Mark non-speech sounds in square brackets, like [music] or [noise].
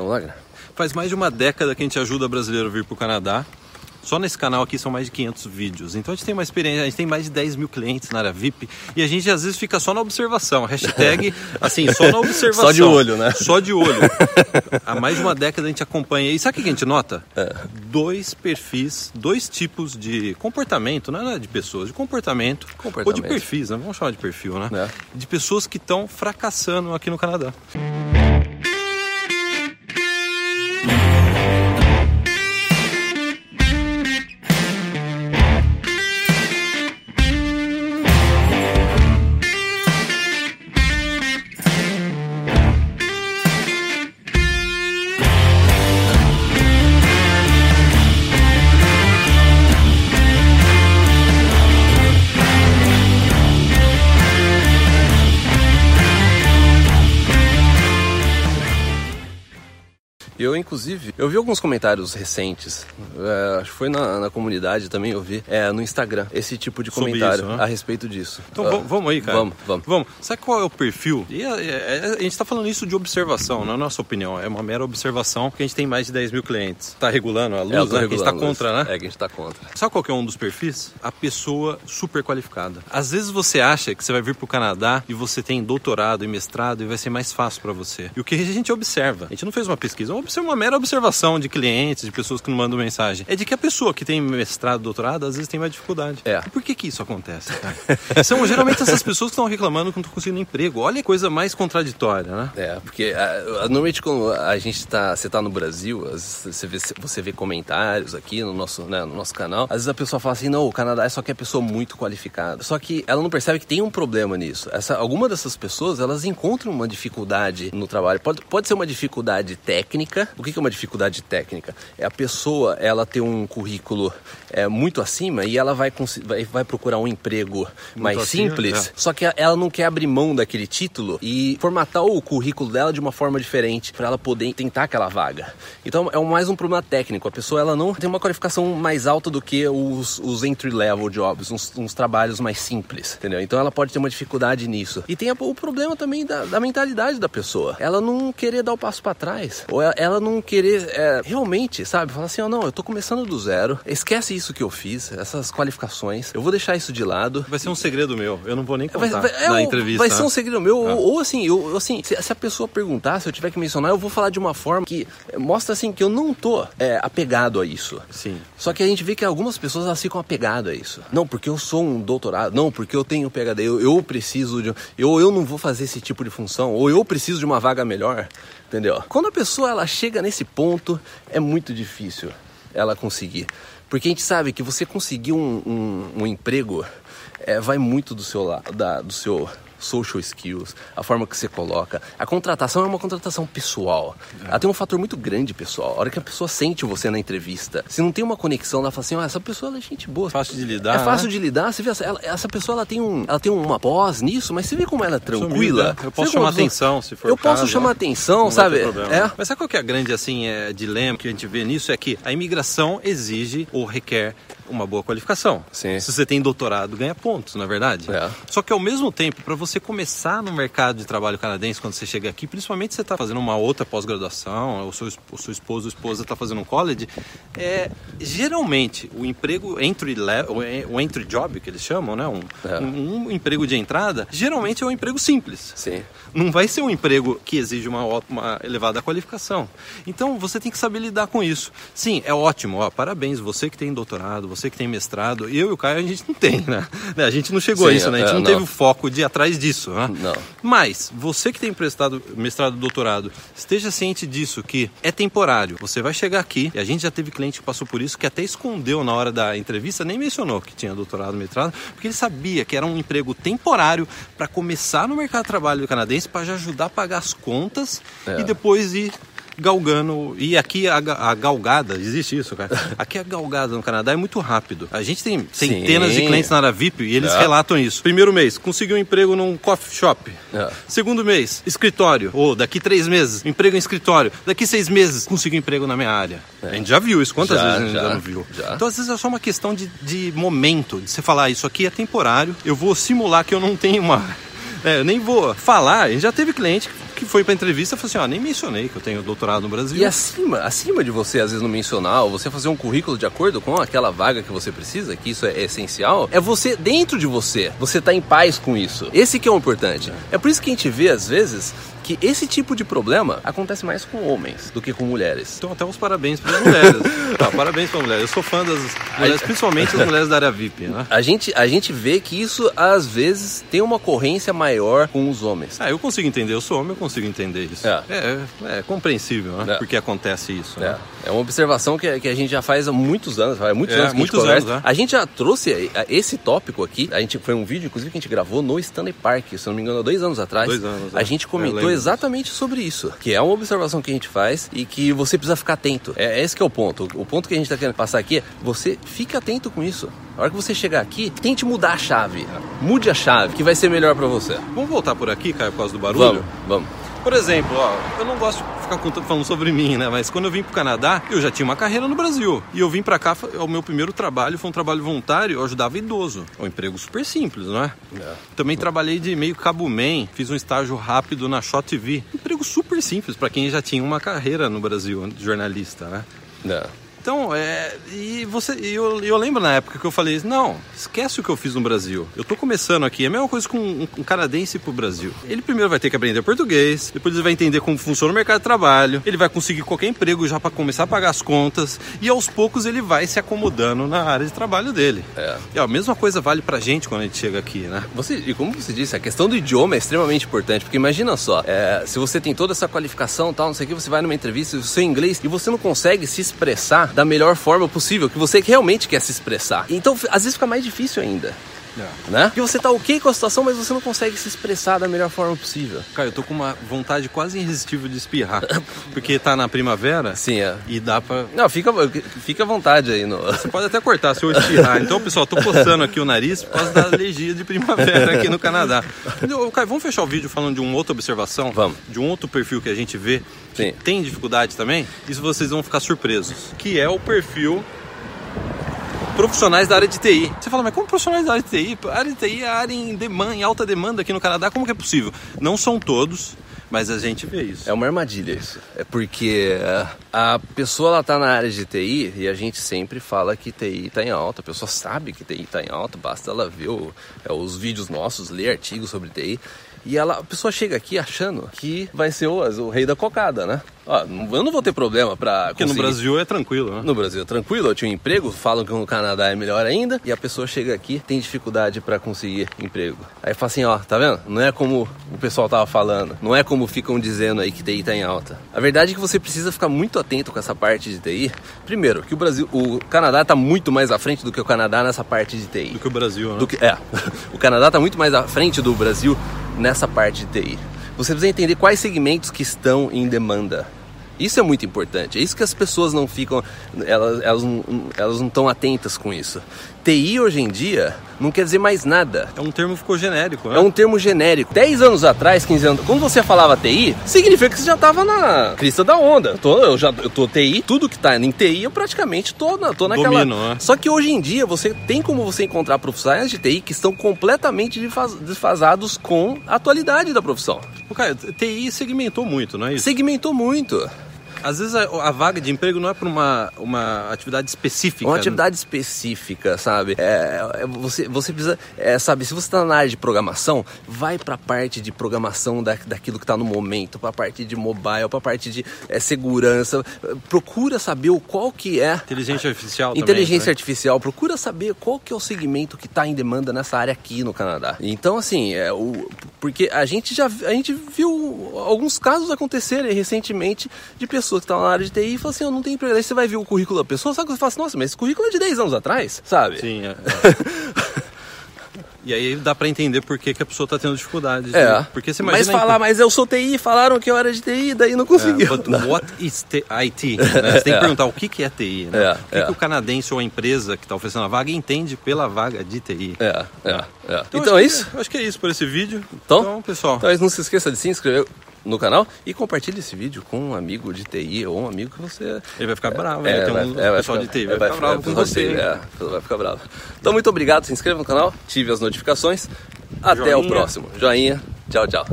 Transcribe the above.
Vamos lá, cara. Faz mais de uma década que a gente ajuda brasileiro a vir para o Canadá. Só nesse canal aqui são mais de 500 vídeos. Então a gente tem uma experiência, a gente tem mais de 10 mil clientes na área VIP e a gente às vezes fica só na observação. Hashtag, [laughs] assim, só na observação. Só de olho, né? Só de olho. Há mais de uma década a gente acompanha. E sabe o que a gente nota? É. Dois perfis, dois tipos de comportamento, não é de pessoas, de comportamento. Ou de Comportamento. perfis, né? Vamos chamar de perfil, né? É. De pessoas que estão fracassando aqui no Canadá. Eu, inclusive, eu vi alguns comentários recentes, é, acho que foi na, na comunidade também, eu vi, é, no Instagram, esse tipo de comentário isso, né? a respeito disso. Então Ah, vamos- aí, cara. Vamos, vamos. Vamos. Sabe qual é o perfil? E é- é- a gente está falando isso de observação, não é nossa opinião. É uma mera observação, porque a gente tem mais de 10 mil clientes. Está regulando a luz, É, né? Que a gente está contra, né? É, que a gente tá contra. Sabe qual que é um dos perfis? A pessoa super qualificada. Às vezes você acha que você vai vir para o Canadá e você tem doutorado e mestrado e vai ser mais fácil para você. E o que a gente observa, a gente não fez uma pesquisa, é uma mera observação de clientes, de pessoas que nos mandam mensagem, é de que a pessoa que tem mestrado, doutorado, às vezes tem mais dificuldade. É. E por que que isso acontece, cara? [laughs] São geralmente essas pessoas que estão reclamando que não estão conseguindo emprego. Olha a coisa mais contraditória, né? É, porque ah, normalmente quando a gente tá, você tá no Brasil, às vezes você vê, você vê comentários aqui no nosso, né, no nosso canal, às vezes a pessoa fala assim, não, o Canadá é só que é pessoa muito qualificada. Só que ela não percebe que tem um problema nisso. Essa, alguma dessas pessoas, elas encontram uma dificuldade no trabalho. Pode, pode ser uma dificuldade técnica. O que é uma dificuldade técnica? É a pessoa, ela ter um currículo é, muito acima e ela vai, vai, vai procurar um emprego mais acima, simples, é. só que ela não quer abrir mão daquele título e formatar o currículo dela de uma forma diferente para ela poder tentar aquela vaga. Então é mais um problema técnico. A pessoa ela não tem uma qualificação mais alta do que os, os entry level jobs, uns, uns trabalhos mais simples, entendeu? Então ela pode ter uma dificuldade nisso. E tem o problema também da, da mentalidade da pessoa. Ela não querer dar o passo para trás ou ela, ela não querer é, realmente, sabe, falar assim, ó, não, eu tô começando do zero. Esquece isso que eu fiz, essas qualificações. Eu vou deixar isso de lado. Vai ser um segredo meu. Eu não vou nem Vai, contar vai- é na entrevista. vai ser né? um segredo meu. Ah. Ou, ou assim, eu, assim se, se a pessoa perguntar, se eu tiver que mencionar, eu vou falar de uma forma que mostra assim que eu não tô é, apegado a isso. Sim. Só que a gente vê que algumas pessoas elas ficam apegadas a isso. Não, porque eu sou um doutorado. Não, porque eu tenho PhD. Eu, eu preciso de. Eu, eu não vou fazer esse tipo de função. Ou eu preciso de uma vaga melhor. Entendeu? Quando a pessoa ela chega nesse ponto, é muito difícil ela conseguir. Porque a gente sabe que você conseguir um, um, um emprego é, vai muito do seu da, do seu social skills, a forma que você coloca. A contratação é uma contratação pessoal. Ela tem um fator muito grande, pessoal. A hora que a pessoa sente você na entrevista, se não tem uma conexão, ela fala assim, ah, essa pessoa é gente boa. Fácil de lidar, É fácil né? de lidar. Você vê, essa, ela- essa pessoa ela tem, um, ela tem uma pós nisso, mas você vê como ela é tranquila. Sumida. Eu posso chamar pessoa- atenção, se for Eu caso, posso chamar né? atenção, Não sabe? É. Mas sabe qual que é a grande assim, é, dilema que a gente vê nisso? É que a imigração exige ou requer uma boa qualificação. Sim. Se você tem doutorado, ganha pontos, não é verdade? É. Só que ao mesmo tempo, para você começar no mercado de trabalho canadense, quando você chega aqui, principalmente se você está fazendo uma outra pós-graduação, ou seu, o seu esposo ou esposa está fazendo um college, é, geralmente o emprego entry level, o entry job que eles chamam, né? Um, É. um- um emprego de entrada, geralmente é um emprego simples Sim. não vai ser um emprego que exige uma, uma elevada qualificação. Então você tem que saber lidar com isso. Sim, é ótimo, ó, parabéns, você que tem doutorado, você que tem mestrado, eu e o Caio a gente não tem, né? A gente não chegou a Sim, isso, né? A gente é, não, não. teve o foco de ir atrás disso, né? Não. Mas você que tem prestado mestrado, doutorado, esteja ciente disso que é temporário. Você vai chegar aqui, e a gente já teve cliente que passou por isso, que até escondeu na hora da entrevista, nem mencionou que tinha doutorado, mestrado, porque ele sabia que era um emprego temporário para começar no mercado de trabalho canadense, para já ajudar a pagar as contas É. e depois ir galgando. E aqui a, a galgada, existe isso, cara? [laughs] Aqui a galgada no Canadá é muito rápido. A gente tem centenas de Sim. clientes na área VIP e eles É. relatam isso. Primeiro mês, conseguiu um emprego num coffee shop. É. Segundo mês, escritório. Ou daqui três meses, emprego em escritório. Daqui seis meses, consigo emprego na minha área. A gente já viu isso. Quantas Já, vezes a gente já, já, não viu? já. Então, às vezes, é só uma questão de, de momento. De você falar, "Ah, isso aqui é temporário. Eu vou simular que eu não tenho uma... [laughs] É, eu nem vou falar. A gente já teve cliente que foi pra entrevista falou assim: ó, nem mencionei que eu tenho doutorado no Brasil. E acima, acima de você, às vezes, não mencionar, ou você fazer um currículo de acordo com aquela vaga que você precisa, que isso é essencial, é você, dentro de você, você tá em paz com isso. Esse que é o importante. É por isso que a gente vê, às vezes, que esse tipo de problema acontece mais com homens do que com mulheres. Então, até uns parabéns para as mulheres. tá, parabéns para mulheres. Eu sou fã das mulheres, principalmente das mulheres da área VIP, né? A gente, a gente vê que isso, às vezes, tem uma ocorrência maior com os homens. Ah, eu consigo entender. Eu sou homem, eu consigo entender isso. É, é, é compreensível, né? É. Porque acontece isso. Né? É. é uma observação que, que a gente já faz há muitos anos. Faz muitos é, anos que muitos a gente. Anos, né? A gente já trouxe esse tópico aqui. A gente foi um vídeo, inclusive, que a gente gravou no Stanley Park, se não me engano, há dois anos atrás. Dois anos. A é. gente comentou exatamente sobre isso. Que é uma observação que a gente faz e que você precisa ficar atento. É esse que é o ponto. O ponto que a gente está querendo passar aqui é você fica atento com isso. A hora que você chegar aqui, tente mudar a chave. Mude a chave, que vai ser melhor para você. Vamos voltar por aqui, Caio, por causa do barulho? Vamos, vamos. Por exemplo, ó, eu não gosto de ficar falando sobre mim, né? Mas quando eu vim pro Canadá, eu já tinha uma carreira no Brasil. E eu vim pra cá, o meu primeiro trabalho foi um trabalho voluntário, eu ajudava idoso. É um emprego super simples, não é? é. Também trabalhei de meio cabo man, fiz um estágio rápido na Shot TV. Um emprego super simples para quem já tinha uma carreira no Brasil, de jornalista, né? É. Então, é, e você, eu, eu lembro na época que eu falei, não, esquece o que eu fiz no Brasil. Eu tô começando aqui, é a mesma coisa com um, um canadense pro Brasil. Ele primeiro vai ter que aprender português, depois ele vai entender como funciona o mercado de trabalho, ele vai conseguir qualquer emprego já para começar a pagar as contas, e aos poucos ele vai se acomodando na área de trabalho dele. É. E a mesma coisa vale pra gente quando a gente chega aqui, né? Você, e como você disse, a questão do idioma é extremamente importante, porque imagina só, é, se você tem toda essa qualificação tal, não sei o que, você vai numa entrevista, o seu inglês, e você não consegue se expressar da melhor forma possível, que você realmente quer se expressar. Então, às vezes fica mais difícil ainda. É. Né? Porque você tá ok com a situação, mas você não consegue se expressar da melhor forma possível. Cara, eu tô com uma vontade quase irresistível de espirrar. [laughs] Porque tá na primavera. Sim, é. E dá pra. Não, fica, fica à vontade aí. No... Você pode até cortar se eu espirrar. Então, pessoal, tô coçando aqui o nariz por causa da alergia de primavera aqui no Canadá. [laughs] Caio, vamos fechar o vídeo falando de uma outra observação? Vamos. De um outro perfil que a gente vê que Sim. tem dificuldade também. Isso vocês vão ficar surpresos. Que é o perfil profissionais da área de TI. Você fala, mas como profissionais da área de TI? A área de TI é a área em, demanda, em alta demanda aqui no Canadá, como que é possível? Não são todos, mas a gente vê isso. É uma armadilha isso. É porque a pessoa ela tá na área de TI e a gente sempre fala que TI está em alta. A pessoa sabe que TI está em alta, basta ela ver o, é, os vídeos nossos, ler artigos sobre TI. E ela, a pessoa chega aqui achando que vai ser o, o rei da cocada, né? Ó, eu não vou ter problema pra. Porque conseguir. no Brasil é tranquilo, né? No Brasil é tranquilo, eu tinha um emprego, falam que no Canadá é melhor ainda, e a pessoa chega aqui tem dificuldade para conseguir emprego. Aí fala assim, ó, tá vendo? Não é como o pessoal tava falando, não é como ficam dizendo aí que TI tá em alta. A verdade é que você precisa ficar muito atento com essa parte de TI. Primeiro, que o Brasil, o Canadá tá muito mais à frente do que o Canadá nessa parte de TI. Do que o Brasil, né? Do que, é. [laughs] o Canadá tá muito mais à frente do Brasil nessa parte de TI. Você precisa entender quais segmentos que estão em demanda. Isso é muito importante. É isso que as pessoas não ficam, elas, elas, elas não estão atentas com isso. TI hoje em dia não quer dizer mais nada. É um termo que ficou genérico, né? É um termo genérico. 10 anos atrás, 15 anos, quando você falava TI, significa que você já estava na crista da onda. Eu tô, eu já eu tô TI, tudo que está em TI eu praticamente tô, na, tô naquela. Domino, né? Só que hoje em dia você tem como você encontrar profissionais de TI que estão completamente desfasados com a atualidade da profissão. O cara, TI segmentou muito, não é isso? Segmentou muito. Às vezes a, a, vaga de emprego não é para uma, uma atividade específica. Uma atividade específica, sabe? É, é, você, você precisa, é, sabe, se você está na área de programação, vai para a parte de programação da, daquilo que está no momento, para a parte de mobile, para a parte de é, segurança. Procura saber o qual que é... Inteligência artificial Inteligência também, artificial. Procura saber qual que é o segmento que está em demanda nessa área aqui no Canadá. Então, assim, é, o, porque a gente já a gente viu alguns casos acontecerem recentemente de pessoas pessoa que está na área de TI e fala assim, eu não tenho emprego. Aí você vai ver o currículo da pessoa, sabe que você fala assim, nossa, mas esse currículo é de 10 anos atrás, sabe? Sim, é. é. [laughs] E aí dá para entender por que, que a pessoa está tendo dificuldade. É. Né? Porque você imagina. Mas falar, mas eu sou TI, falaram que eu era de TI, daí não conseguiu. É, but what is IT? Né? Você tem que [laughs] é. perguntar o que, que é TI. Né? É, o que, é. que o canadense ou a empresa que está oferecendo a vaga entende pela vaga de TI. É, é, é. Então, então é isso? Acho que é isso por esse vídeo. Então, então pessoal. Então não se esqueça de se inscrever no canal e compartilhe esse vídeo com um amigo de TI ou um amigo que você. Ele vai ficar bravo, é, tem um é, pessoal ficar, de TI, vai, vai ficar bravo com você. É, vai ficar bravo. Então, muito obrigado, se inscreva no canal, ative as notificações. Até Joinha. o próximo. Joinha. Tchau, tchau.